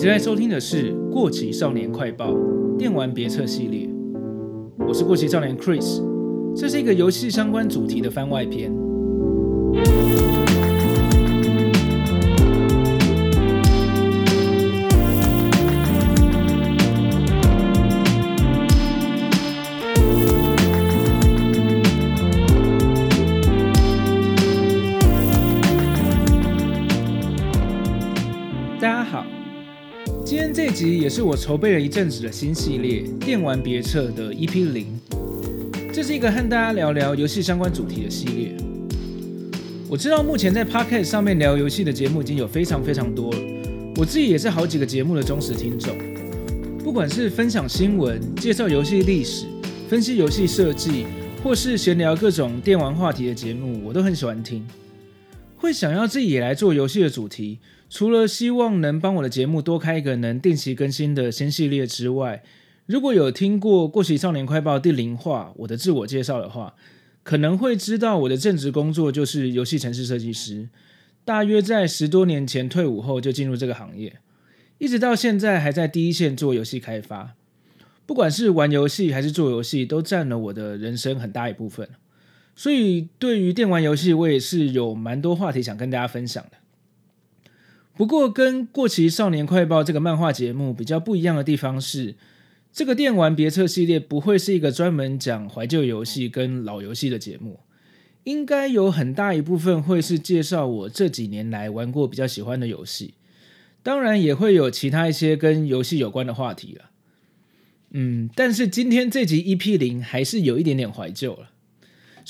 正在收听的是《过期少年快报》电玩别册系列，我是过期少年 Chris，这是一个游戏相关主题的番外篇。集也是我筹备了一阵子的新系列《电玩别册》的 EP 零，这是一个和大家聊聊游戏相关主题的系列。我知道目前在 Podcast 上面聊游戏的节目已经有非常非常多了，我自己也是好几个节目的忠实听众。不管是分享新闻、介绍游戏历史、分析游戏设计，或是闲聊各种电玩话题的节目，我都很喜欢听。会想要自己也来做游戏的主题。除了希望能帮我的节目多开一个能定期更新的新系列之外，如果有听过《过期少年快报》第零话我的自我介绍的话，可能会知道我的正职工作就是游戏城市设计师。大约在十多年前退伍后就进入这个行业，一直到现在还在第一线做游戏开发。不管是玩游戏还是做游戏，都占了我的人生很大一部分。所以对于电玩游戏，我也是有蛮多话题想跟大家分享的。不过，跟《过期少年快报》这个漫画节目比较不一样的地方是，这个电玩别册系列不会是一个专门讲怀旧游戏跟老游戏的节目，应该有很大一部分会是介绍我这几年来玩过比较喜欢的游戏，当然也会有其他一些跟游戏有关的话题了。嗯，但是今天这集 EP 零还是有一点点怀旧了。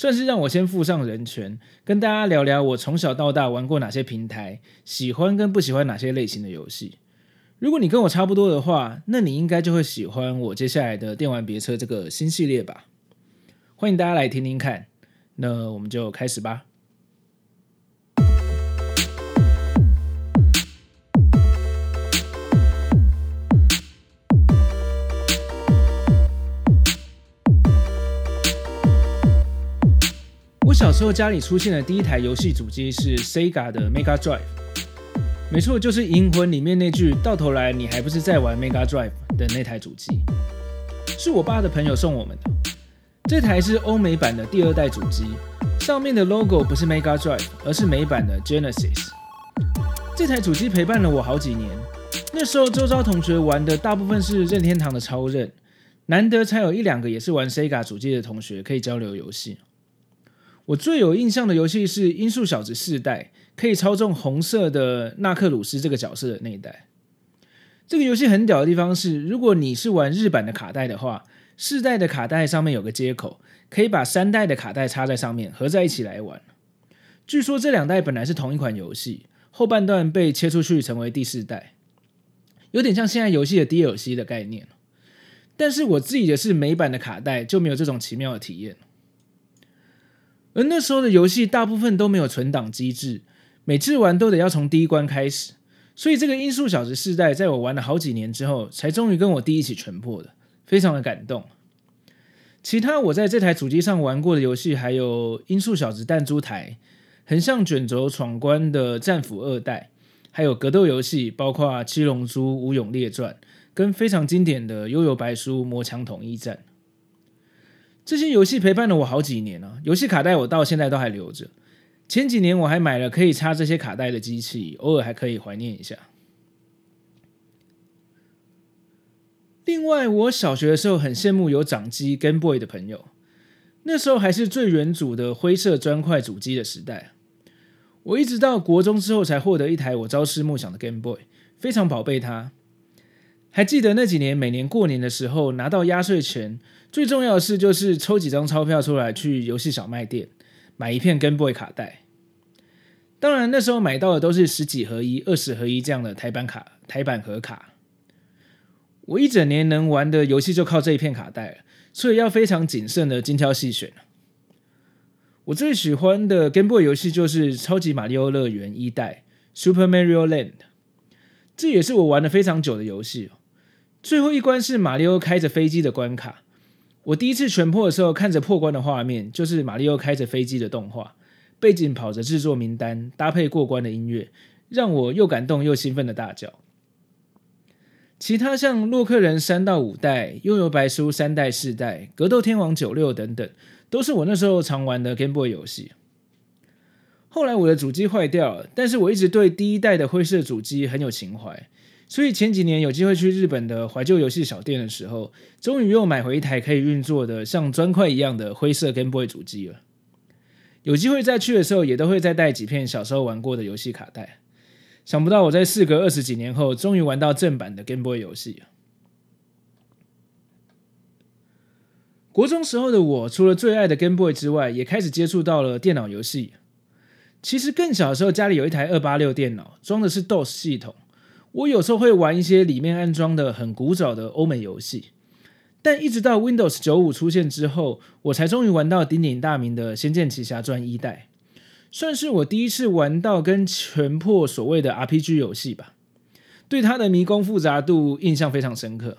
算是让我先附上人权，跟大家聊聊我从小到大玩过哪些平台，喜欢跟不喜欢哪些类型的游戏。如果你跟我差不多的话，那你应该就会喜欢我接下来的电玩别车这个新系列吧。欢迎大家来听听看，那我们就开始吧。小时候家里出现的第一台游戏主机是 Sega 的 Mega Drive，没错，就是《银魂》里面那句“到头来你还不是在玩 Mega Drive” 的那台主机，是我爸的朋友送我们的。这台是欧美版的第二代主机，上面的 logo 不是 Mega Drive，而是美版的 Genesis。这台主机陪伴了我好几年，那时候周遭同学玩的大部分是任天堂的超任，难得才有一两个也是玩 Sega 主机的同学可以交流游戏。我最有印象的游戏是《音速小子》四代，可以操纵红色的纳克鲁斯这个角色的那一代。这个游戏很屌的地方是，如果你是玩日版的卡带的话，四代的卡带上面有个接口，可以把三代的卡带插在上面，合在一起来玩。据说这两代本来是同一款游戏，后半段被切出去成为第四代，有点像现在游戏的 DLC 的概念。但是我自己的是美版的卡带，就没有这种奇妙的体验。而那时候的游戏大部分都没有存档机制，每次玩都得要从第一关开始，所以这个《音速小子》世代在我玩了好几年之后，才终于跟我弟一起全破的，非常的感动。其他我在这台主机上玩过的游戏还有《音速小子弹珠台》、横向卷轴闯关的《战斧二代》，还有格斗游戏，包括《七龙珠：无勇列传》跟非常经典的《幽游白书：魔墙统一战》。这些游戏陪伴了我好几年了，游戏卡带我到现在都还留着。前几年我还买了可以插这些卡带的机器，偶尔还可以怀念一下。另外，我小学的时候很羡慕有掌机 Game Boy 的朋友，那时候还是最原祖的灰色砖块主机的时代。我一直到国中之后才获得一台我朝思暮想的 Game Boy，非常宝贝它。还记得那几年，每年过年的时候拿到压岁钱，最重要的事就是抽几张钞票出来去游戏小卖店买一片 Game Boy 卡带。当然那时候买到的都是十几合一、二十合一这样的台版卡、台版盒卡。我一整年能玩的游戏就靠这一片卡带了，所以要非常谨慎的精挑细选。我最喜欢的 Game Boy 游戏就是《超级马里奥乐园》一代 （Super Mario Land），这也是我玩了非常久的游戏。最后一关是马里奥开着飞机的关卡。我第一次全破的时候，看着破关的画面，就是马里奥开着飞机的动画，背景跑着制作名单，搭配过关的音乐，让我又感动又兴奋的大叫。其他像洛克人三到五代、幽游白书三代、四代、格斗天王九六等等，都是我那时候常玩的 Game Boy 游戏。后来我的主机坏掉了，但是我一直对第一代的灰色主机很有情怀，所以前几年有机会去日本的怀旧游戏小店的时候，终于又买回一台可以运作的像砖块一样的灰色 Game Boy 主机了。有机会再去的时候，也都会再带几片小时候玩过的游戏卡带。想不到我在事隔二十几年后，终于玩到正版的 Game Boy 游戏。国中时候的我，除了最爱的 Game Boy 之外，也开始接触到了电脑游戏。其实更小的时候，家里有一台二八六电脑，装的是 DOS 系统。我有时候会玩一些里面安装的很古早的欧美游戏。但一直到 Windows 九五出现之后，我才终于玩到鼎鼎大名的《仙剑奇侠传》一代。算是我第一次玩到跟全破所谓的 RPG 游戏吧，对它的迷宫复杂度印象非常深刻。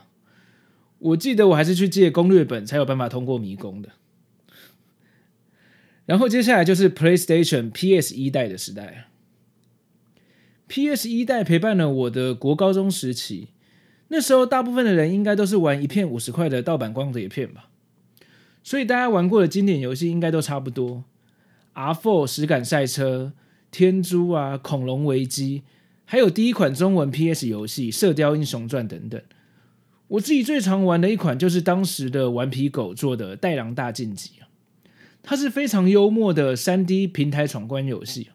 我记得我还是去借攻略本才有办法通过迷宫的。然后接下来就是 PlayStation PS 一代的时代。PS 一代陪伴了我的国高中时期，那时候大部分的人应该都是玩一片五十块的盗版光碟片吧，所以大家玩过的经典游戏应该都差不多。R4 实感赛车、天珠啊、恐龙危机，还有第一款中文 PS 游戏《射雕英雄传》等等。我自己最常玩的一款就是当时的顽皮狗做的《带狼大晋级》，它是非常幽默的 3D 平台闯关游戏，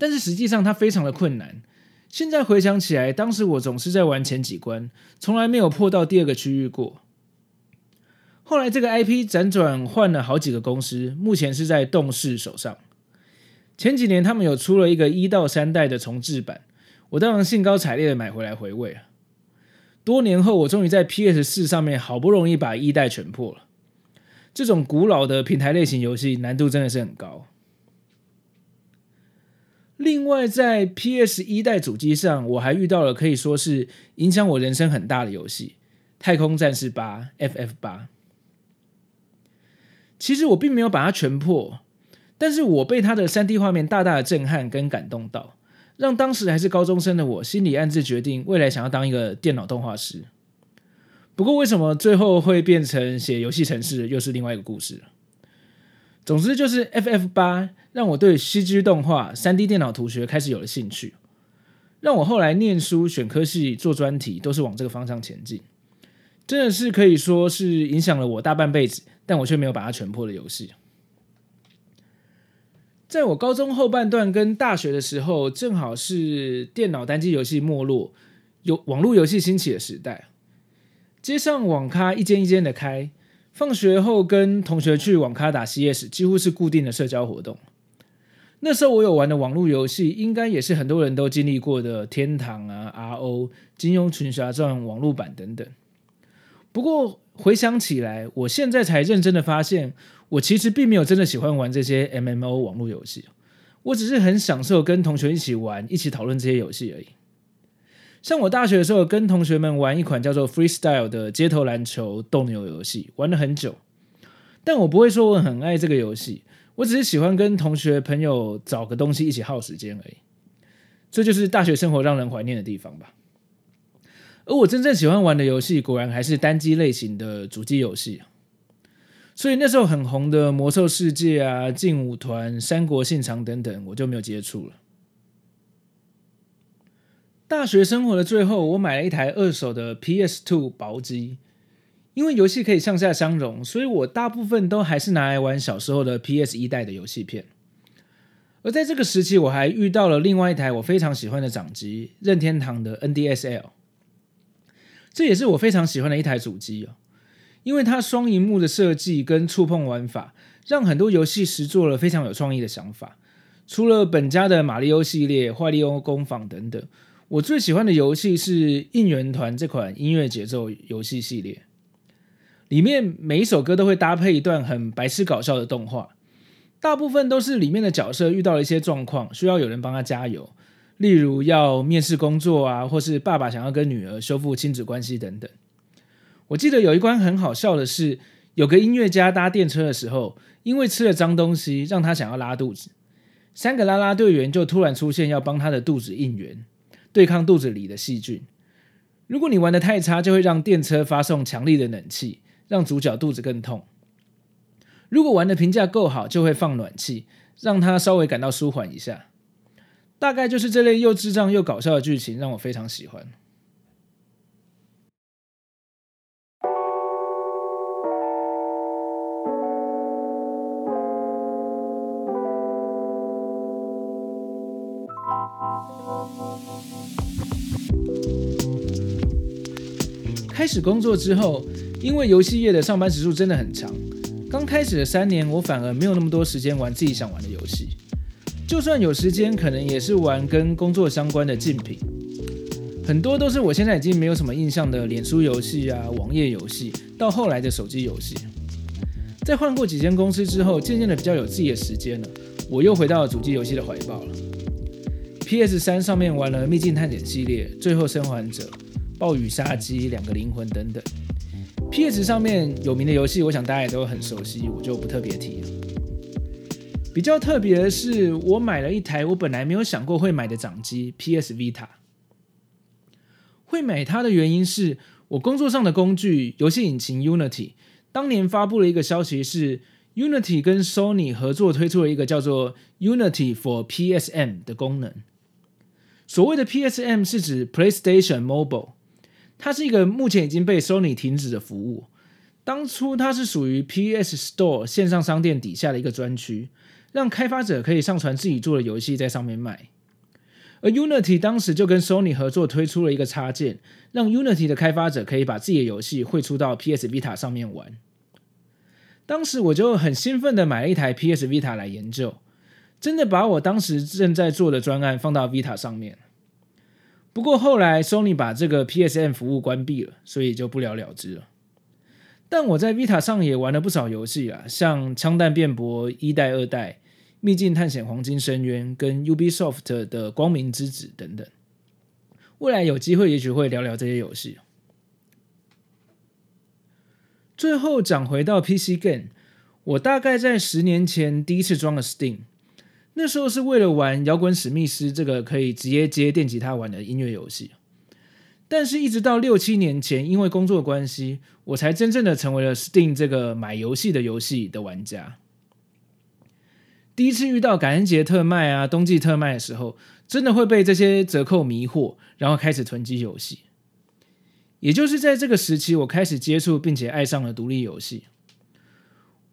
但是实际上它非常的困难。现在回想起来，当时我总是在玩前几关，从来没有破到第二个区域过。后来这个 IP 辗转换了好几个公司，目前是在动视手上。前几年他们有出了一个一到三代的重制版，我当然兴高采烈的买回来回味啊。多年后，我终于在 PS 四上面好不容易把一代全破了。这种古老的平台类型游戏难度真的是很高。另外，在 PS 一代主机上，我还遇到了可以说是影响我人生很大的游戏《太空战士八》（FF 八）。其实我并没有把它全破，但是我被它的 3D 画面大大的震撼跟感动到，让当时还是高中生的我心里暗自决定，未来想要当一个电脑动画师。不过为什么最后会变成写游戏程式，又是另外一个故事了。总之就是 FF8 让我对 CG 动画、3D 电脑图学开始有了兴趣，让我后来念书、选科系、做专题都是往这个方向前进，真的是可以说是影响了我大半辈子。但我却没有把它全破的游戏。在我高中后半段跟大学的时候，正好是电脑单机游戏没落、有网络游戏兴起的时代。街上网咖一间一间的开，放学后跟同学去网咖打 CS，几乎是固定的社交活动。那时候我有玩的网络游戏，应该也是很多人都经历过的《天堂》啊、RO、《金庸群侠传》网络版等等。不过，回想起来，我现在才认真的发现，我其实并没有真的喜欢玩这些 MMO 网络游戏，我只是很享受跟同学一起玩、一起讨论这些游戏而已。像我大学的时候，跟同学们玩一款叫做 Freestyle 的街头篮球斗牛游戏，玩了很久。但我不会说我很爱这个游戏，我只是喜欢跟同学朋友找个东西一起耗时间而已。这就是大学生活让人怀念的地方吧。而我真正喜欢玩的游戏，果然还是单机类型的主机游戏。所以那时候很红的《魔兽世界》啊、《劲舞团》、《三国信长》等等，我就没有接触了。大学生活的最后，我买了一台二手的 PS2 薄机，因为游戏可以上下相容，所以我大部分都还是拿来玩小时候的 PS 一代的游戏片。而在这个时期，我还遇到了另外一台我非常喜欢的掌机——任天堂的 NDSL。这也是我非常喜欢的一台主机哦，因为它双荧幕的设计跟触碰玩法，让很多游戏实做了非常有创意的想法。除了本家的马里奥系列、坏利欧工坊等等，我最喜欢的游戏是应援团这款音乐节奏游戏系列，里面每一首歌都会搭配一段很白痴搞笑的动画，大部分都是里面的角色遇到了一些状况，需要有人帮他加油。例如要面试工作啊，或是爸爸想要跟女儿修复亲子关系等等。我记得有一关很好笑的是，有个音乐家搭电车的时候，因为吃了脏东西，让他想要拉肚子。三个拉拉队员就突然出现，要帮他的肚子应援，对抗肚子里的细菌。如果你玩的太差，就会让电车发送强力的冷气，让主角肚子更痛；如果玩的评价够好，就会放暖气，让他稍微感到舒缓一下。大概就是这类又智障又搞笑的剧情，让我非常喜欢。开始工作之后，因为游戏业的上班时数真的很长，刚开始的三年，我反而没有那么多时间玩自己想玩的游戏。就算有时间，可能也是玩跟工作相关的竞品，很多都是我现在已经没有什么印象的脸书游戏啊、网页游戏，到后来的手机游戏。在换过几间公司之后，渐渐的比较有自己的时间了，我又回到了主机游戏的怀抱了。PS 三上面玩了《秘境探险》系列、《最后生还者》。暴雨杀机、两个灵魂等等，PS 上面有名的游戏，我想大家也都很熟悉，我就不特别提了。比较特别的是，我买了一台我本来没有想过会买的掌机 PS Vita。会买它的原因是我工作上的工具游戏引擎 Unity，当年发布了一个消息是 Unity 跟 Sony 合作推出了一个叫做 Unity for PSM 的功能。所谓的 PSM 是指 PlayStation Mobile。它是一个目前已经被 Sony 停止的服务。当初它是属于 PS Store 线上商店底下的一个专区，让开发者可以上传自己做的游戏在上面卖。而 Unity 当时就跟 Sony 合作推出了一个插件，让 Unity 的开发者可以把自己的游戏汇出到 PS Vita 上面玩。当时我就很兴奋的买了一台 PS Vita 来研究，真的把我当时正在做的专案放到 Vita 上面。不过后来，Sony 把这个 PSM 服务关闭了，所以就不了了之了。但我在 Vita 上也玩了不少游戏啊，像《枪弹辩驳》一代、二代、《秘境探险：黄金深渊》跟 Ubisoft 的《光明之子》等等。未来有机会，也许会聊聊这些游戏。最后讲回到 PC Game，我大概在十年前第一次装了 Steam。那时候是为了玩《摇滚史密斯》这个可以直接接电吉他玩的音乐游戏，但是，一直到六七年前，因为工作关系，我才真正的成为了 Steam 这个买游戏的游戏的玩家。第一次遇到感恩节特卖啊、冬季特卖的时候，真的会被这些折扣迷惑，然后开始囤积游戏。也就是在这个时期，我开始接触并且爱上了独立游戏。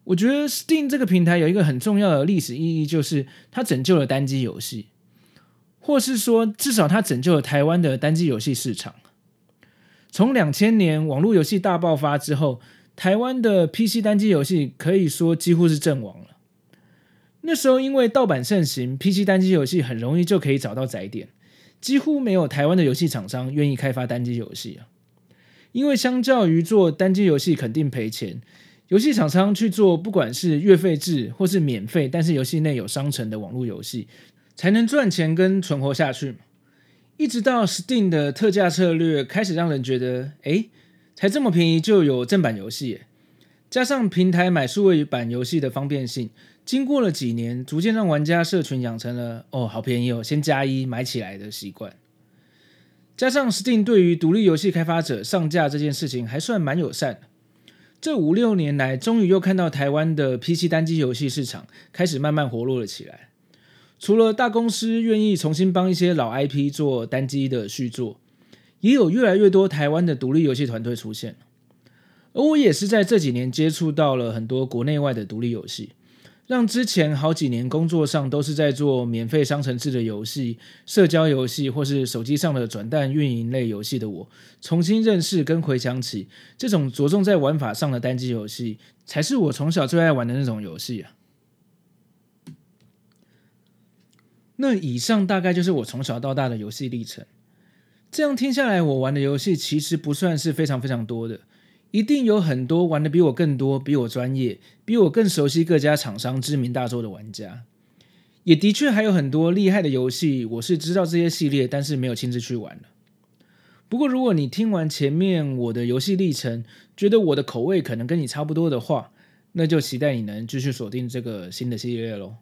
我觉得 Steam 这个平台有一个很重要的历史意义，就是它拯救了单机游戏，或是说至少它拯救了台湾的单机游戏市场。从两千年网络游戏大爆发之后，台湾的 PC 单机游戏可以说几乎是阵亡了。那时候因为盗版盛行，PC 单机游戏很容易就可以找到载点，几乎没有台湾的游戏厂商愿意开发单机游戏啊，因为相较于做单机游戏肯定赔钱。游戏厂商去做，不管是月费制或是免费，但是游戏内有商城的网络游戏，才能赚钱跟存活下去。一直到 Steam 的特价策略开始让人觉得，诶，才这么便宜就有正版游戏，加上平台买数位版游戏的方便性，经过了几年，逐渐让玩家社群养成了哦，好便宜哦，先加一买起来的习惯。加上 Steam 对于独立游戏开发者上架这件事情还算蛮友善。这五六年来，终于又看到台湾的 PC 单机游戏市场开始慢慢活络了起来。除了大公司愿意重新帮一些老 IP 做单机的续作，也有越来越多台湾的独立游戏团队出现。而我也是在这几年接触到了很多国内外的独立游戏。让之前好几年工作上都是在做免费商城制的游戏、社交游戏或是手机上的转蛋运营类游戏的我，重新认识跟回想起这种着重在玩法上的单机游戏，才是我从小最爱玩的那种游戏啊。那以上大概就是我从小到大的游戏历程。这样听下来，我玩的游戏其实不算是非常非常多的。一定有很多玩的比我更多、比我专业、比我更熟悉各家厂商知名大作的玩家，也的确还有很多厉害的游戏，我是知道这些系列，但是没有亲自去玩。不过，如果你听完前面我的游戏历程，觉得我的口味可能跟你差不多的话，那就期待你能继续锁定这个新的系列喽。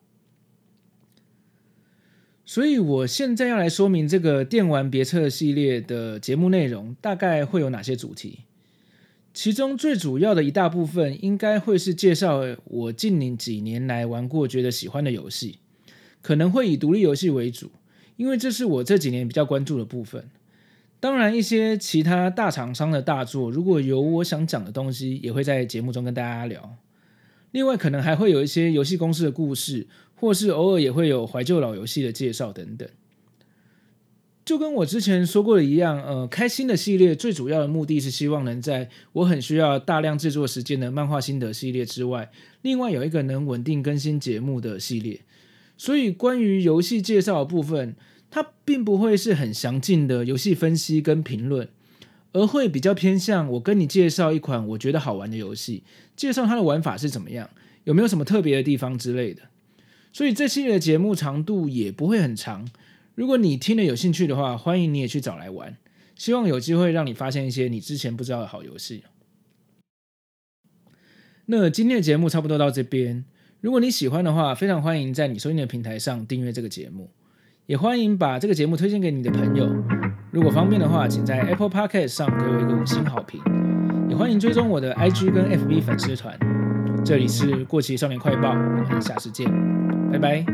所以我现在要来说明这个电玩别册系列的节目内容大概会有哪些主题。其中最主要的一大部分应该会是介绍我近几年来玩过觉得喜欢的游戏，可能会以独立游戏为主，因为这是我这几年比较关注的部分。当然，一些其他大厂商的大作，如果有我想讲的东西，也会在节目中跟大家聊。另外，可能还会有一些游戏公司的故事，或是偶尔也会有怀旧老游戏的介绍等等。就跟我之前说过的一样，呃，开新的系列最主要的目的是希望能在我很需要大量制作时间的漫画心得系列之外，另外有一个能稳定更新节目的系列。所以，关于游戏介绍的部分，它并不会是很详尽的游戏分析跟评论，而会比较偏向我跟你介绍一款我觉得好玩的游戏，介绍它的玩法是怎么样，有没有什么特别的地方之类的。所以这系列的节目长度也不会很长。如果你听了有兴趣的话，欢迎你也去找来玩。希望有机会让你发现一些你之前不知道的好游戏。那今天的节目差不多到这边。如果你喜欢的话，非常欢迎在你收听的平台上订阅这个节目。也欢迎把这个节目推荐给你的朋友。如果方便的话，请在 Apple Podcast 上给我一个五星好评。也欢迎追踪我的 IG 跟 FB 粉丝团。这里是过期少年快报，我们下次见，拜拜。